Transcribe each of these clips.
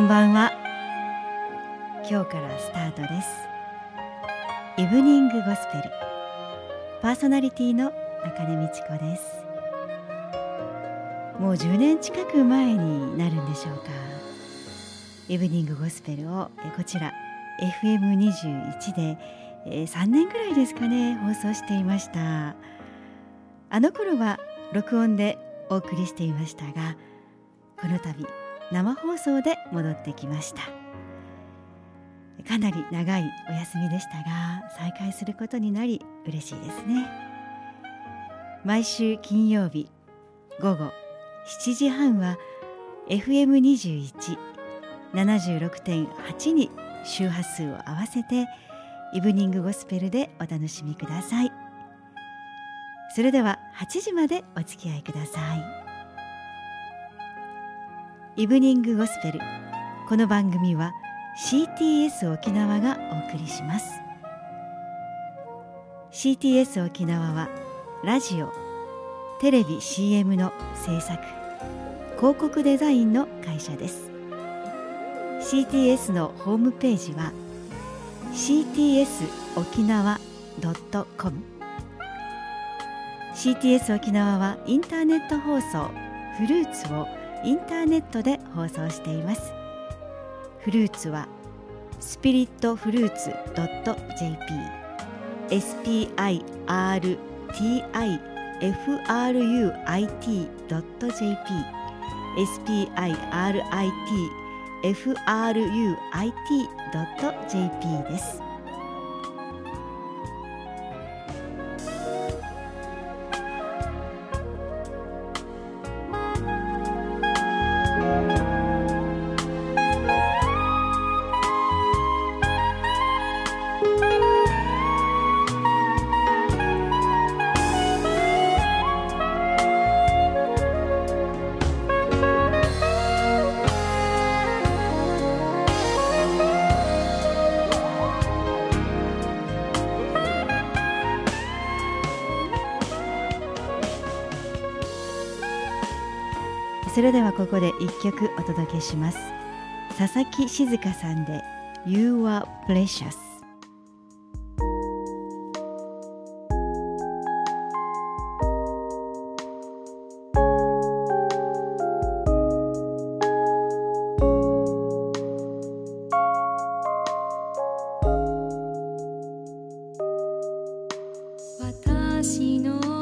こんばんは。今日からスタートです。イブニングゴスペル。パーソナリティの中根美智子です。もう10年近く前になるんでしょうか。イブニングゴスペルをこちら FM21 で3年ぐらいですかね放送していました。あの頃は録音でお送りしていましたがこの度生放送で戻ってきました。かなり長いお休みでしたが再開することになり嬉しいですね。毎週金曜日午後7時半は FM2176.8 に周波数を合わせてイブニングゴスペルでお楽しみください。それでは8時までお付き合いください。イブニングゴスペル。この番組は CTS 沖縄がお送りします。CTS 沖縄はラジオテレビ CM の制作広告デザインの会社です。CTS のホームページは cts 沖縄 .com CTS 沖縄はインターネット放送フルーツをインターネットで放送しています。フルーツはスピリットフルーツ .jp spiritifruit.jp spiritifruit.jp です。それではここで一曲お届けします。佐々木静香さんで You are precious とえ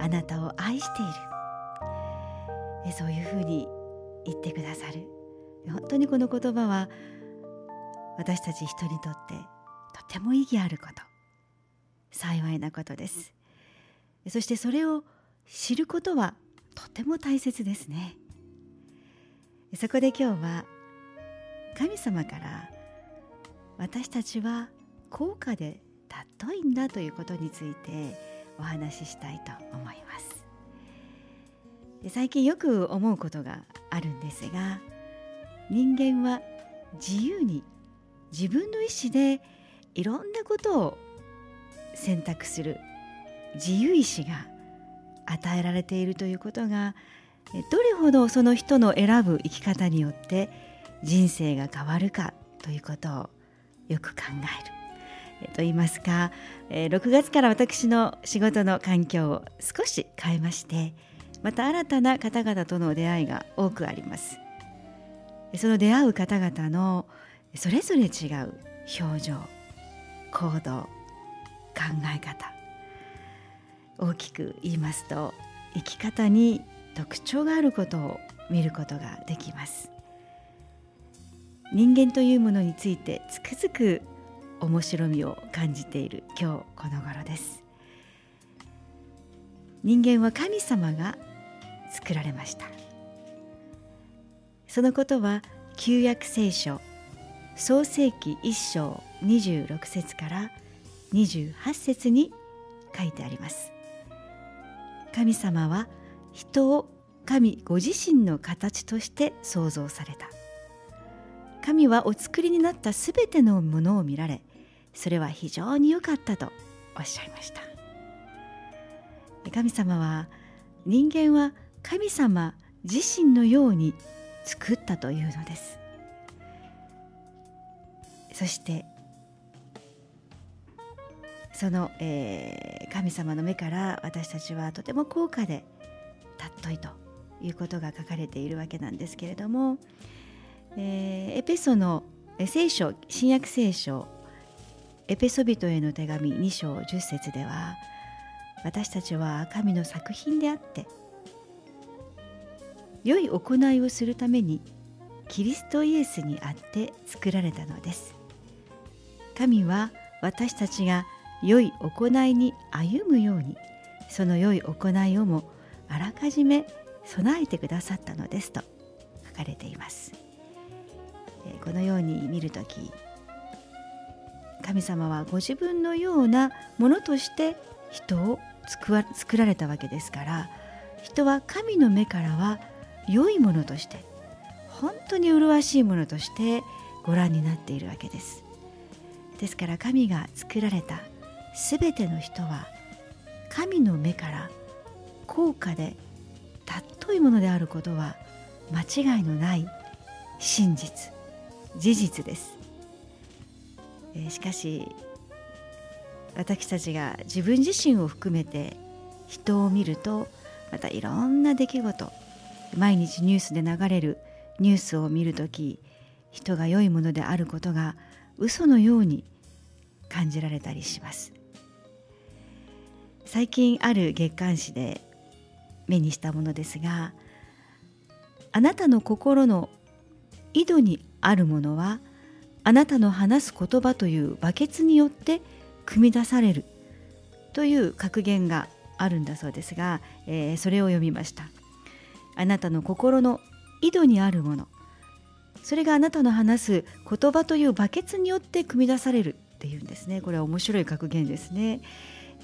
あなたを愛している。そういうふうに言ってくださる。本当にこの言葉は私たち人にとってとても意義あること。幸いなことです。そしてそれを知ることはとても大切ですね。そこで今日は神様から私たちは高価で尊いんだということについてお話ししたいと思いますで最近よく思うことがあるんですが人間は自由に自分の意思でいろんなことを選択する自由意志が与えられているということがどれほどその人の選ぶ生き方によって人生が変わるかということをよく考える。と言いますかえ6月から私の仕事の環境を少し変えましてまた新たな方々との出会いが多くあります。その出会う方々のそれぞれ違う表情行動考え方大きく言いますと生き方に特徴があることを見ることができます。人間というものについてつくづく面白みを感じている今日この頃です。人間は神様が作られました。そのことは旧約聖書創世紀1章26節から28節に書いてあります。神様は人を神ご自身の形として創造された。神はお作りになったすべてのものを見られそれは非常に良かったとおっしゃいました。神様は人間は神様自身のように作ったというのです。そしてその、えー、神様の目から私たちはとても高価で尊いということが書かれているわけなんですけれども、えー、エペソの聖書新約聖書エペソ人への手紙2章10節では私たちは神の作品であって良い行いをするためにキリストイエスにあって作られたのです。神は私たちが良い行いに歩むようにその良い行いをもあらかじめ備えてくださったのですと書かれています。このように見るとき神様はご自分のようなものとして人を作られたわけですから人は神の目からは良いものとして本当に麗しいものとしてご覧になっているわけです。ですから神が作られた全ての人は神の目から高価で尊いものであることは間違いのない真実事実です、えー、しかし私たちが自分自身を含めて人を見るとまたいろんな出来事毎日ニュースで流れるニュースを見るとき人が良いものであることが嘘のように感じられたりします。最近ある月刊誌で目にしたものですがあなたの心の井戸にあるものはあなたの話す言葉というバケツによって組み出されるという格言があるんだそうですが、えー、それを読みました。あなたの心の井戸にあるもの。それがあなたの話す言葉というバケツによって組み出されるっていうんですね。これは面白い格言ですね、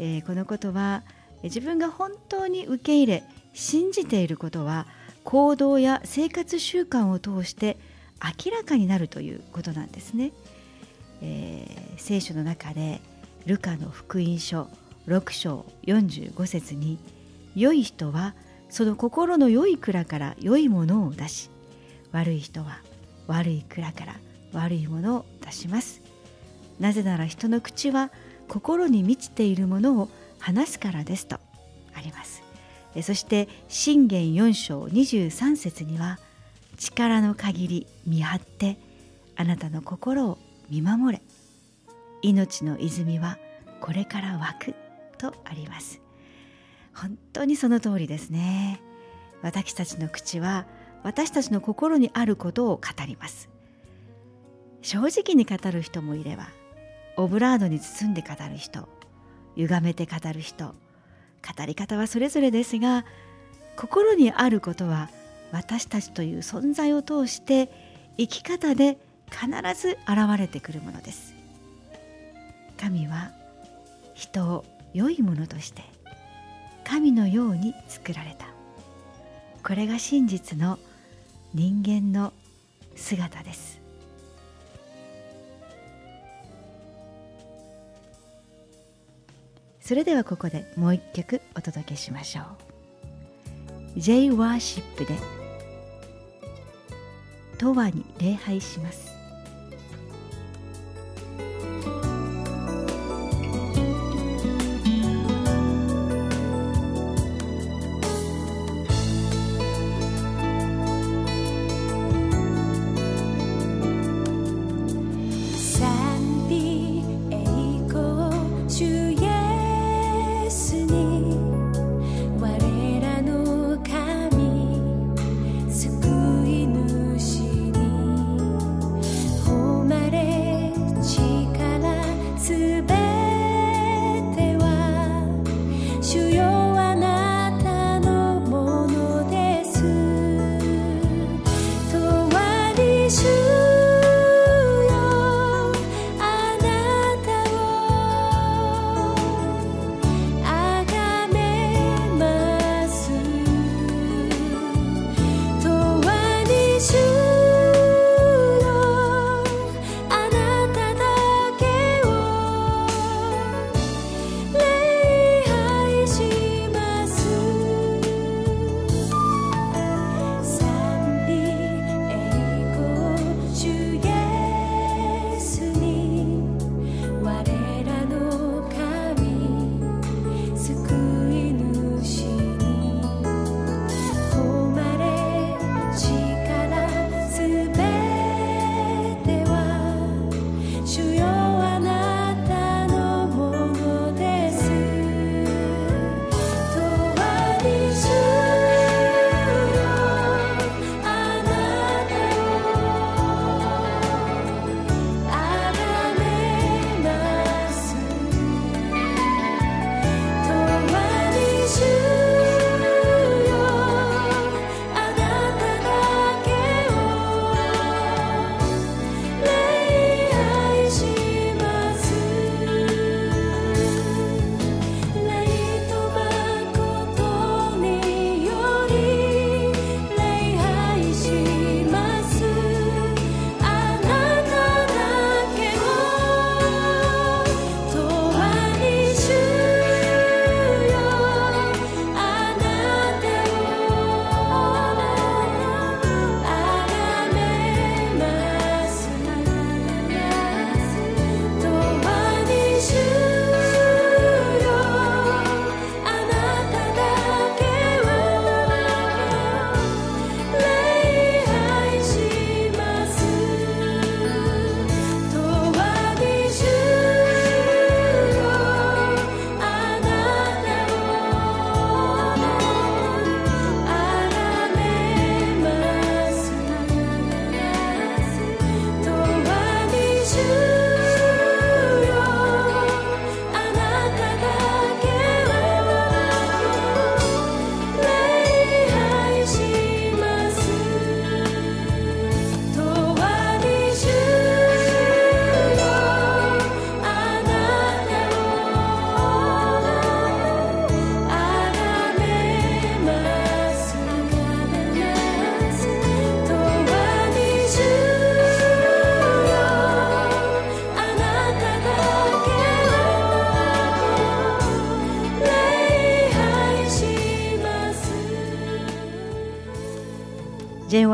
えー、このことは自分が本当に受け入れ信じていることは行動や生活習慣を通して明らかになるということなんですね、えー、聖書の中でルカの福音書6章45節に良い人はその心の良い蔵から良いものを出し悪い人は悪い蔵から悪いものを出します。なぜなら人の口は心に満ちているものを話すからですとあります。そして信玄4章23節には力の限り見張ってあなたの心を見守れ。命の泉はこれから湧くとあります。本当にその通りですね。私たちの口は私たちの心にあることを語ります。正直に語る人もいればオブラードに包んで語る人歪めて語る人語り方はそれぞれですが心にあることは私たちという存在を通して生き方で必ず現れてくるものです。神は人を良いものとして神のように作られた。これが真実の人間の姿です。それではここでもう一曲お届けしましょう。J ワーシップで「永遠に礼拝します」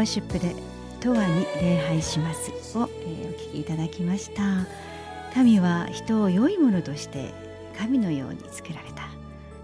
ーシップで「永遠に礼拝します」を、え、お聞きいただきました。神は人を良いものとして神のように作られた。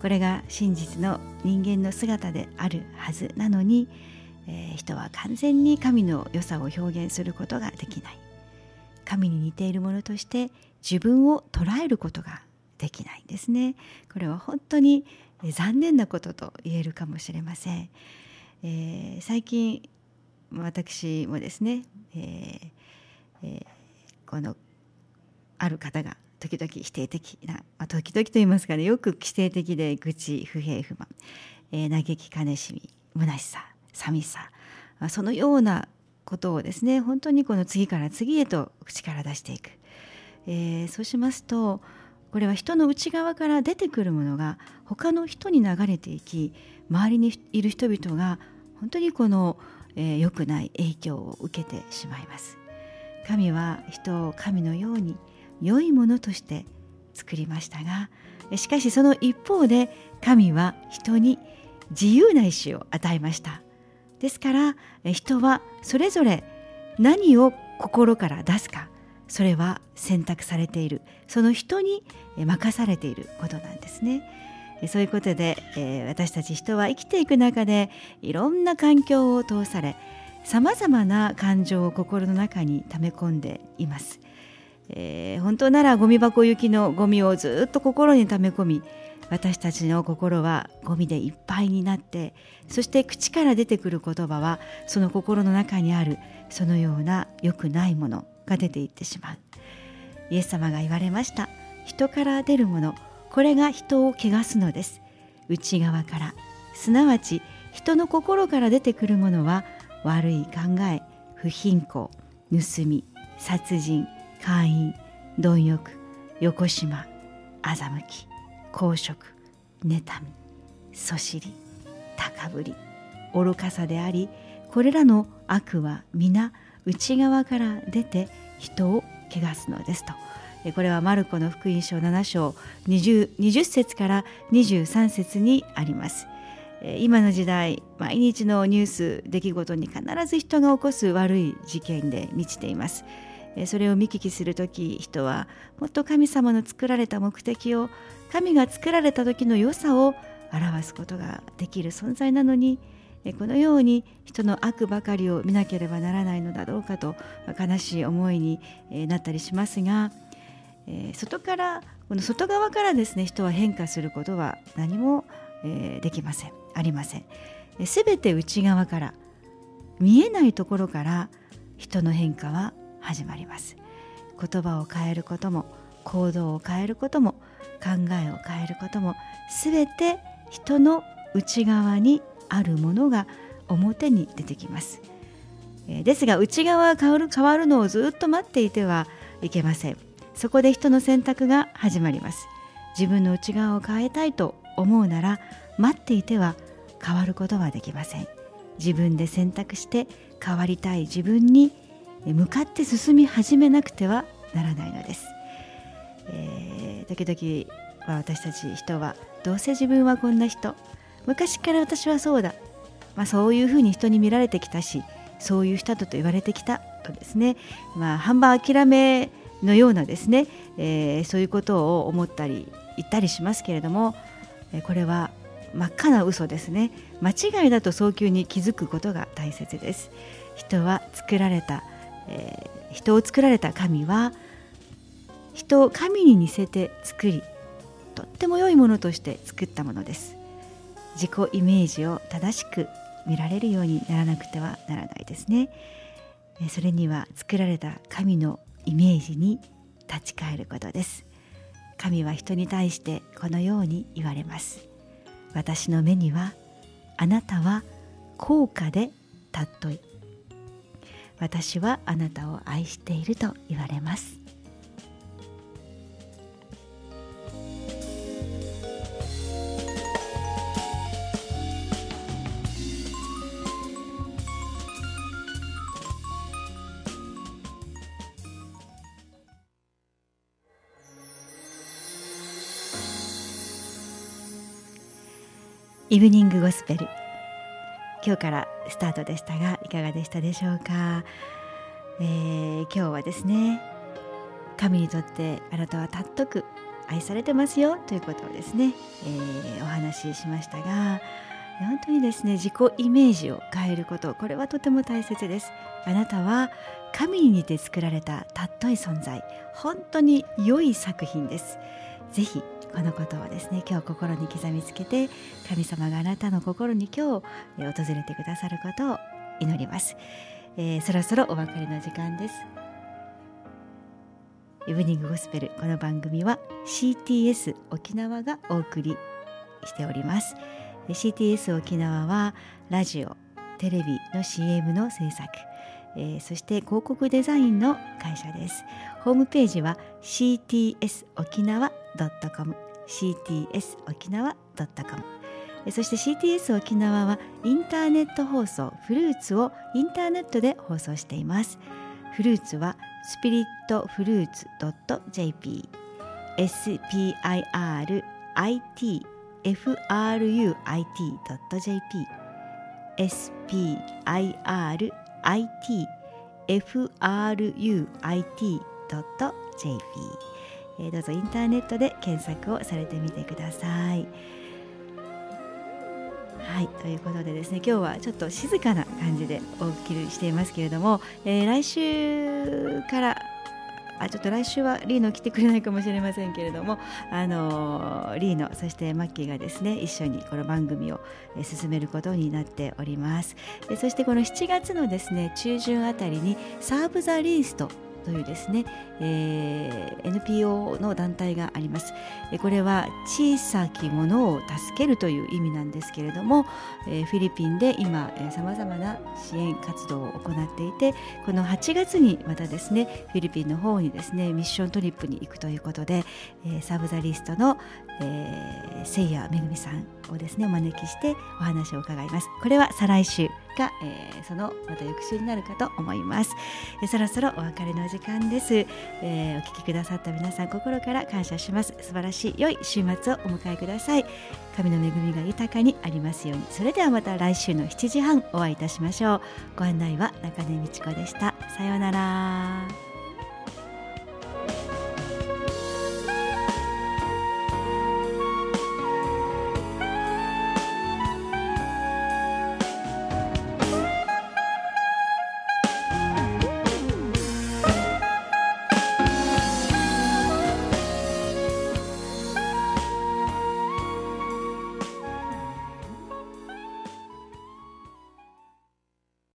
これが真実の人間の姿であるはずなのに、え、人は完全に神の良さを表現することができない。神に似ているものとして自分を捉えることができないんですね。これは本当に残念なことと言えるかもしれません、えー、最近私もですね、えーえー、このある方が時々否定的な、まあ、時々と言いますかねよく否定的で愚痴不平不満、えー、嘆き悲しみ虚しさ寂しさ、まあ、そのようなことをですね本当にこの次から次へと口から出していく、えー、そうしますとこれは人の内側から出てくるものが他の人に流れていき周りにいる人々が本当にこの、えー、良くない影響を受けてしまいます。神は人を神のように良いものとして作りましたがしかしその一方で神は人に自由な意志を与えました。ですから人はそれぞれ何を心から出すかそれは選択されている。その人に任されていることなんですね。そういうことで、え私たち人は生きていく中でいろんな環境を通されさまざまな感情を心の中に溜め込んでいます。えー、本当ならゴミ箱行きのゴミをずっと心に溜め込み私たちの心はゴミでいっぱいになってそして口から出てくる言葉はその心の中にあるそのような良くないものが出ていってしまうイエス様が言われました人から出るものこれが人を汚すのです。内側から。すなわち人の心から出てくるものは悪い考え不貧困盗み殺人会員貪欲横島欺き公職妬みそしり高ぶり愚かさでありこれらの悪は皆内側から出て人を汚すのですと。これはマルコの福音書7章 20, 20節から23節にあります。今の時代毎日のニュース出来事に必ず人が起こす悪い事件で満ちています。それを見聞きする時人はもっと神様の作られた目的を神が作られた時の良さを表すことができる存在なのにこのように人の悪ばかりを見なければならないのだろうかと悲しい思いになったりしますがえ外からこの外側からですね人は変化することは何もえできません。ありません。すべて内側から見えないところから人の変化は始まります。言葉を変えることも行動を変えることも考えを変えることも全て人の内側にあるものが表に出てきます。ですが内側が変わる変わるのをずっと待っていてはいけません。そこで人の選択が始まります。自分の内側を変えたいと思うなら待っていては変わることはできません。自分で選択して変わりたい自分に向かって進み始めなくてはならないのです、えー、時々は私たち人はどうせ自分はこんな人。昔から私はそうだ、まあ、そういうふうに人に見られてきたしそういう人だと言われてきたとですね、まあ、半ば諦めのようなですね、えー、そういうことを思ったり言ったりしますけれどもこれは真っ赤な嘘ですね。間違いだと早急に気づくことが大切です。人は作られたえー、人を作られた神は人を神に似せて作りとっても良いものとして作ったものです。自己イメージを正しく見られるようにならなくてはならないですね。それには作られた神のイメージに立ち返ることです。神は人に対してこのように言われます。私の目にはあなたは高価で尊い。私はあなたを愛していると言われます。イブニングゴスペル今日からスタートでしたがいかがでしたでしょうか、えー、今日はですね神にとってあなたは尊く愛されてますよということをですね、えー、お話ししましたが本当にですね自己イメージを変えることこれはとても大切です。あなたは神に似て作られた尊い存在本当に良い作品です。ぜひこのことをですね今日心に刻みつけて神様があなたの心に今日訪れてくださることを祈ります、えー、そろそろお別れの時間です。イブニングゴスペルこの番組は CTS 沖縄がお送りしております。CTS 沖縄はラジオテレビの CM の制作、えー、そして広告デザインの会社です。ホームページは cts 沖縄 .com cts 沖縄 .com そして CTS 沖縄はインターネット放送フルーツをインターネットで放送しています。フルーツはスピリットフルーツ .jp spirit fruit.jp spirit fruit.jp どうぞインターネットで検索をされてみてください。はいということでですね今日はちょっと静かな感じでお送りしていますけれども、えー、来週からあちょっと来週はリーノ来てくれないかもしれませんけれどもあのリーノそしてマッキーがですね一緒にこの番組を進めることになっております。そしてこの7月のですね中旬あたりにサーブ・ザ・リーストというですね、えー、NPO の団体があります。これは小さきものを助けるという意味なんですけれども、えー、フィリピンで今さまざまな支援活動を行っていてこの8月にまたですねフィリピンの方にですねミッショントリップに行くということで、えー、サブザリストの、えー、せいやめぐみさんをですねお招きしてお話を伺います。これは再来週が、えー、そのまた翌週になるかと思います、えー、そろそろお別れの時間です、えー、お聞きくださった皆さん心から感謝します。素晴らしい良い週末をお迎えください。神の恵みが豊かにありますように。それではまた来週の7時半お会いいたしましょう。ご案内は中根美智子でした。さようなら。